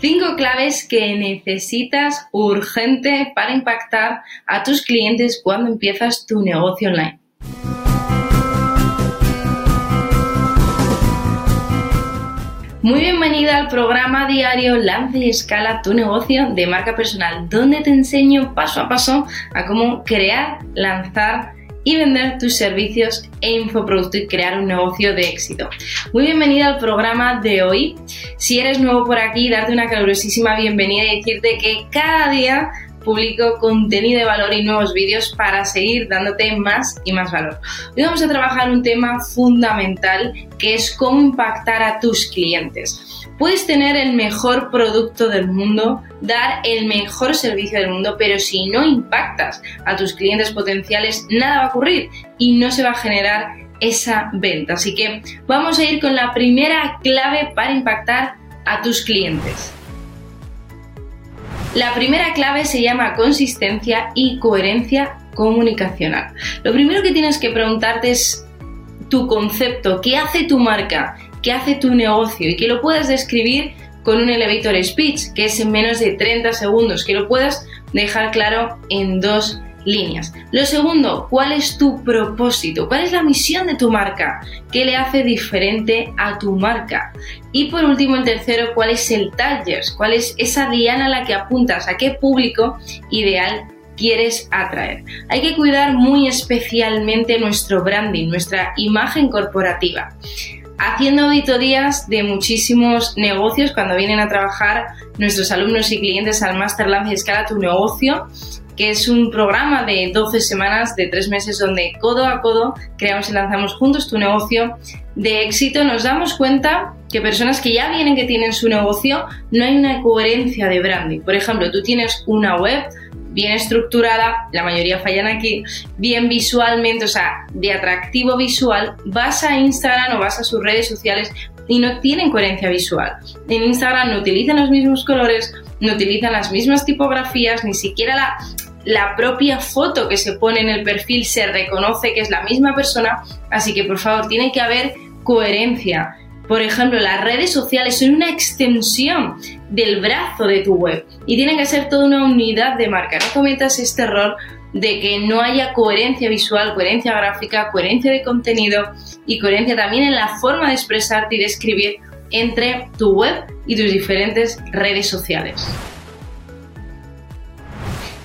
Cinco claves que necesitas urgente para impactar a tus clientes cuando empiezas tu negocio online. Muy bienvenida al programa diario Lance y Escala tu negocio de marca personal, donde te enseño paso a paso a cómo crear, lanzar y vender tus servicios e infoproducto y crear un negocio de éxito. Muy bienvenida al programa de hoy. Si eres nuevo por aquí, darte una calurosísima bienvenida y decirte que cada día publico contenido de valor y nuevos vídeos para seguir dándote más y más valor. Hoy vamos a trabajar un tema fundamental que es cómo impactar a tus clientes. Puedes tener el mejor producto del mundo, dar el mejor servicio del mundo, pero si no impactas a tus clientes potenciales, nada va a ocurrir y no se va a generar esa venta. Así que vamos a ir con la primera clave para impactar a tus clientes. La primera clave se llama consistencia y coherencia comunicacional. Lo primero que tienes que preguntarte es tu concepto, qué hace tu marca, qué hace tu negocio y que lo puedas describir con un elevator speech, que es en menos de 30 segundos, que lo puedas dejar claro en dos líneas. Lo segundo, ¿cuál es tu propósito? ¿Cuál es la misión de tu marca? ¿Qué le hace diferente a tu marca? Y por último, el tercero, ¿cuál es el target? ¿Cuál es esa diana a la que apuntas? ¿A qué público ideal quieres atraer. Hay que cuidar muy especialmente nuestro branding, nuestra imagen corporativa. Haciendo auditorías de muchísimos negocios cuando vienen a trabajar nuestros alumnos y clientes al Master Lance y Escala tu negocio, que es un programa de 12 semanas, de 3 meses, donde codo a codo creamos y lanzamos juntos tu negocio de éxito, nos damos cuenta que personas que ya vienen que tienen su negocio, no hay una coherencia de branding. Por ejemplo, tú tienes una web bien estructurada, la mayoría fallan aquí, bien visualmente, o sea, de atractivo visual, vas a Instagram o vas a sus redes sociales y no tienen coherencia visual. En Instagram no utilizan los mismos colores, no utilizan las mismas tipografías, ni siquiera la, la propia foto que se pone en el perfil se reconoce que es la misma persona, así que por favor tiene que haber coherencia. Por ejemplo, las redes sociales son una extensión del brazo de tu web y tienen que ser toda una unidad de marca. No cometas este error de que no haya coherencia visual, coherencia gráfica, coherencia de contenido y coherencia también en la forma de expresarte y de escribir entre tu web y tus diferentes redes sociales.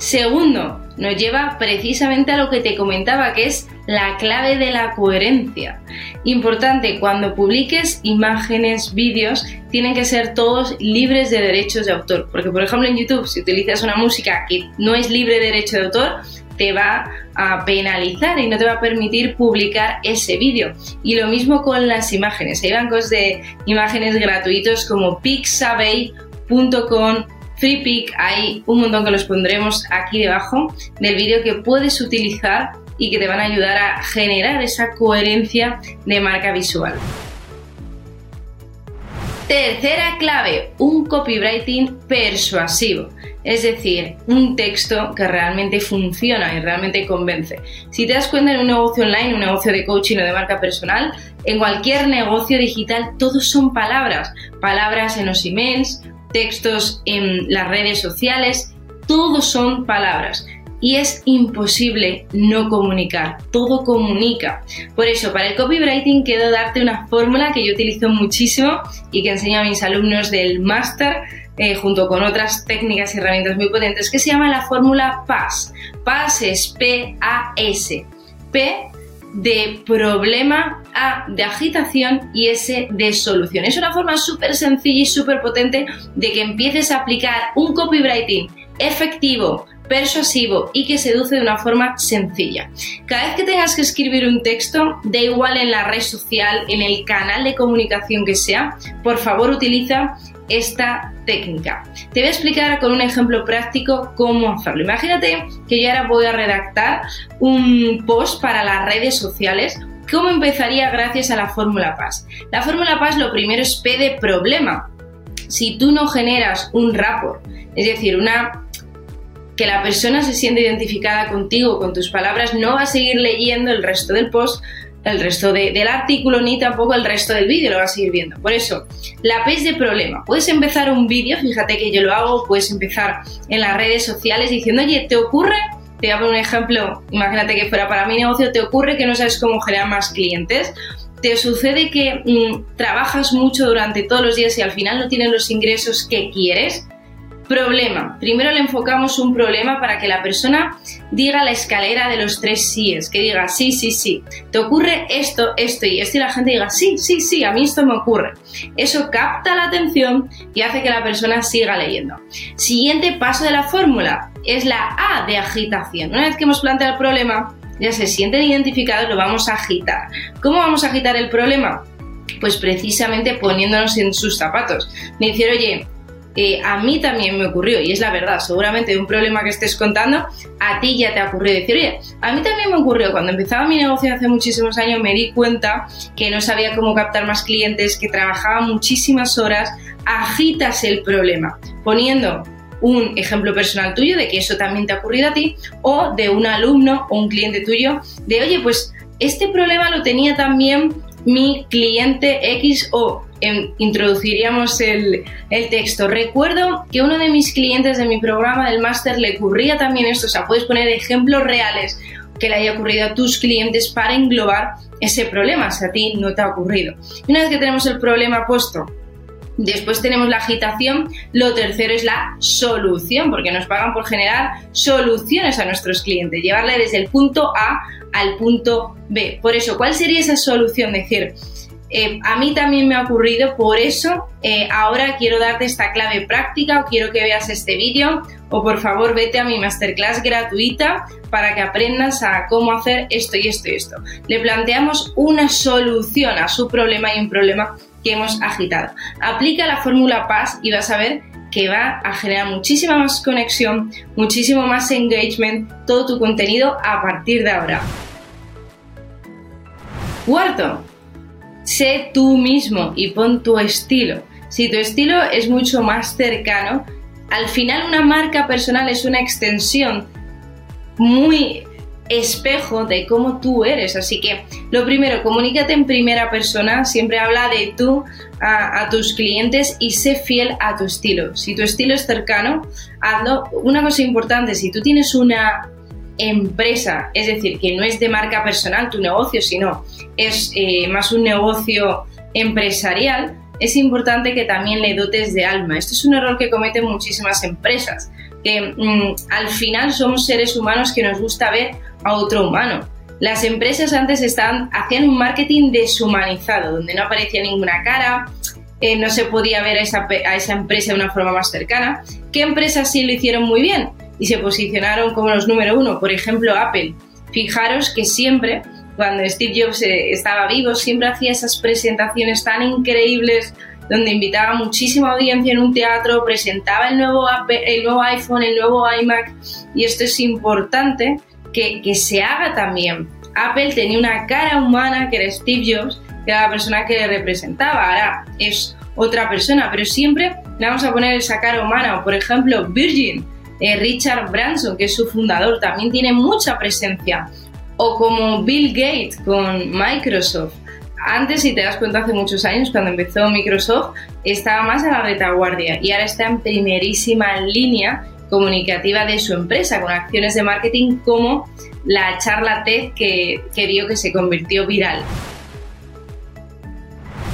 Segundo, nos lleva precisamente a lo que te comentaba, que es la clave de la coherencia. Importante, cuando publiques imágenes, vídeos, tienen que ser todos libres de derechos de autor. Porque, por ejemplo, en YouTube, si utilizas una música que no es libre de derecho de autor, te va a penalizar y no te va a permitir publicar ese vídeo. Y lo mismo con las imágenes. Hay bancos de imágenes gratuitos como pixabay.com, FreePic, hay un montón que los pondremos aquí debajo del vídeo que puedes utilizar y que te van a ayudar a generar esa coherencia de marca visual. Tercera clave, un copywriting persuasivo, es decir, un texto que realmente funciona y realmente convence. Si te das cuenta en un negocio online, un negocio de coaching o de marca personal, en cualquier negocio digital, todos son palabras, palabras en los emails, textos en las redes sociales, todos son palabras y es imposible no comunicar, todo comunica. Por eso, para el copywriting quiero darte una fórmula que yo utilizo muchísimo y que enseño a mis alumnos del máster eh, junto con otras técnicas y herramientas muy potentes que se llama la fórmula PAS. PAS es P-A-S. P de problema, A de agitación y S de solución. Es una forma súper sencilla y súper potente de que empieces a aplicar un copywriting efectivo, persuasivo y que seduce de una forma sencilla. Cada vez que tengas que escribir un texto, da igual en la red social, en el canal de comunicación que sea, por favor utiliza esta técnica. Te voy a explicar con un ejemplo práctico cómo hacerlo. Imagínate que yo ahora voy a redactar un post para las redes sociales. ¿Cómo empezaría gracias a la fórmula PAS? La fórmula PAS lo primero es P de problema. Si tú no generas un rapport, es decir, una que la persona se siente identificada contigo, con tus palabras, no va a seguir leyendo el resto del post el resto del artículo ni tampoco el resto del vídeo, lo vas a seguir viendo. Por eso, la P de problema. Puedes empezar un vídeo, fíjate que yo lo hago, puedes empezar en las redes sociales diciendo, oye, ¿te ocurre? Te voy a poner un ejemplo, imagínate que fuera para mi negocio, ¿te ocurre que no sabes cómo generar más clientes? ¿Te sucede que mm, trabajas mucho durante todos los días y al final no tienes los ingresos que quieres? Problema. Primero le enfocamos un problema para que la persona diga la escalera de los tres síes, que diga sí, sí, sí. Te ocurre esto, esto y esto y la gente diga sí, sí, sí, a mí esto me ocurre. Eso capta la atención y hace que la persona siga leyendo. Siguiente paso de la fórmula es la A de agitación. Una vez que hemos planteado el problema, ya se sienten identificados, lo vamos a agitar. ¿Cómo vamos a agitar el problema? Pues precisamente poniéndonos en sus zapatos. Me decir, oye, eh, a mí también me ocurrió, y es la verdad, seguramente de un problema que estés contando, a ti ya te ha ocurrido decir, oye, a mí también me ocurrió, cuando empezaba mi negocio hace muchísimos años me di cuenta que no sabía cómo captar más clientes, que trabajaba muchísimas horas, agitas el problema, poniendo un ejemplo personal tuyo de que eso también te ha ocurrido a ti, o de un alumno o un cliente tuyo, de, oye, pues este problema lo tenía también mi cliente X o introduciríamos el, el, texto. Recuerdo que uno de mis clientes de mi programa del máster le ocurría también esto, o sea, puedes poner ejemplos reales que le haya ocurrido a tus clientes para englobar ese problema, si a ti no te ha ocurrido. Y una vez que tenemos el problema puesto, Después tenemos la agitación, lo tercero es la solución, porque nos pagan por generar soluciones a nuestros clientes, llevarle desde el punto A al punto B. Por eso, ¿cuál sería esa solución? Decir, eh, a mí también me ha ocurrido, por eso eh, ahora quiero darte esta clave práctica o quiero que veas este vídeo o por favor vete a mi masterclass gratuita para que aprendas a cómo hacer esto y esto y esto. Le planteamos una solución a su problema y un problema que hemos agitado. Aplica la fórmula PAS y vas a ver que va a generar muchísima más conexión, muchísimo más engagement, todo tu contenido a partir de ahora. Cuarto, sé tú mismo y pon tu estilo. Si tu estilo es mucho más cercano, al final una marca personal es una extensión muy espejo de cómo tú eres. Así que lo primero, comunícate en primera persona, siempre habla de tú a, tus clientes y sé fiel a tu estilo. Si tu estilo es cercano, hazlo. Una cosa importante, si tú tienes una empresa, es decir, que no es de marca personal tu negocio, sino es eh, más un negocio empresarial, es importante que también le dotes de alma. Esto es un error que cometen muchísimas empresas, que mm, al final somos seres humanos que nos gusta ver a otro humano. Las empresas antes estaban, hacían un marketing deshumanizado, donde no aparecía ninguna cara, eh, no se podía ver a esa, a esa empresa de una forma más cercana. ¿Qué empresas sí lo hicieron muy bien? Y se posicionaron como los número uno. Por ejemplo, Apple. Fijaros que siempre, cuando Steve Jobs eh, estaba vivo, siempre hacía esas presentaciones tan increíbles donde invitaba muchísima audiencia en un teatro, presentaba el nuevo, el nuevo iPhone, el nuevo iMac, y esto es importante que, que se haga también. Apple tenía una cara humana que era Steve Jobs, que era la persona que le representaba, ahora es otra persona, pero siempre le vamos a poner esa cara humana, por ejemplo Virgin, eh, Richard Branson, que es su fundador, también tiene mucha presencia. O como Bill Gates con Microsoft. Antes, si te das cuenta, hace muchos años, cuando empezó Microsoft, estaba más a la retaguardia y ahora está en primerísima línea comunicativa de su empresa, con acciones de marketing como la charla TED que, que vio que se convirtió viral.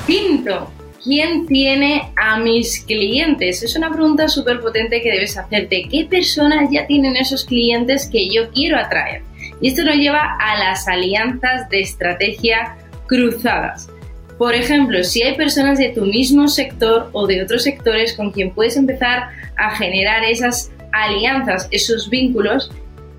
Quinto, ¿quién tiene a mis clientes? Es una pregunta súper potente que debes hacerte. ¿Qué personas ya tienen esos clientes que yo quiero atraer? Y esto nos lleva a las alianzas de estrategia cruzadas. Por ejemplo, si hay personas de tu mismo sector o de otros sectores con quien puedes empezar a generar esas alianzas, esos vínculos,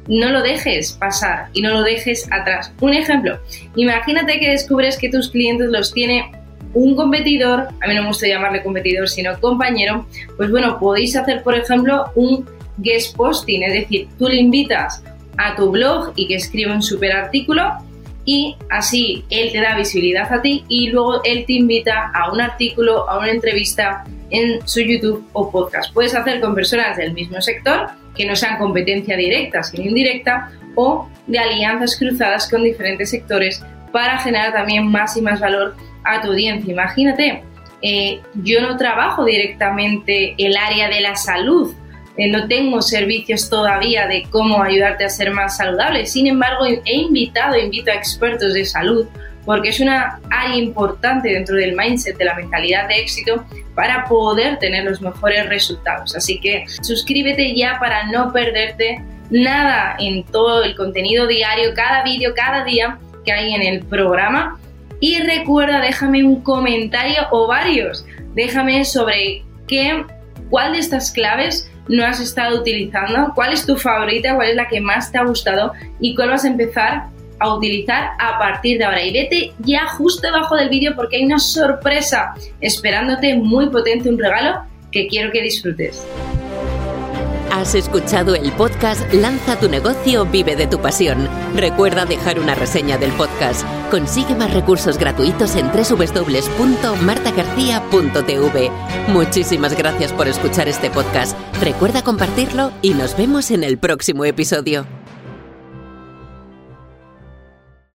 no lo dejes pasar y no lo dejes atrás. Un ejemplo, imagínate que descubres que tus clientes los tiene un competidor, a mí no me gusta llamarle competidor, sino compañero, pues bueno, podéis hacer, por ejemplo, un guest posting, es decir, tú le invitas a tu blog y que escribe un super artículo y así él te da visibilidad a ti y luego él te invita a un artículo, a una entrevista en su YouTube o podcast. Puedes hacer con personas del mismo sector que no sean competencia directa, sino indirecta, o de alianzas cruzadas con diferentes sectores para generar también más y más valor a tu audiencia. Imagínate, eh, yo no trabajo directamente el área de la salud, eh, no tengo servicios todavía de cómo ayudarte a ser más saludable. Sin embargo, he invitado, invito a expertos de salud porque es una área importante dentro del mindset, de la mentalidad de éxito, para poder tener los mejores resultados. Así que suscríbete ya para no perderte nada en todo el contenido diario, cada vídeo, cada día que hay en el programa. Y recuerda, déjame un comentario o varios. Déjame sobre qué, cuál de estas claves no has estado utilizando, cuál es tu favorita, cuál es la que más te ha gustado y cuál vas a empezar a utilizar a partir de ahora. Y vete ya justo debajo del vídeo porque hay una sorpresa esperándote muy potente, un regalo que quiero que disfrutes. Has escuchado el podcast Lanza tu negocio, vive de tu pasión. Recuerda dejar una reseña del podcast. Consigue más recursos gratuitos en www.martagarcía.tv. Muchísimas gracias por escuchar este podcast. Recuerda compartirlo y nos vemos en el próximo episodio.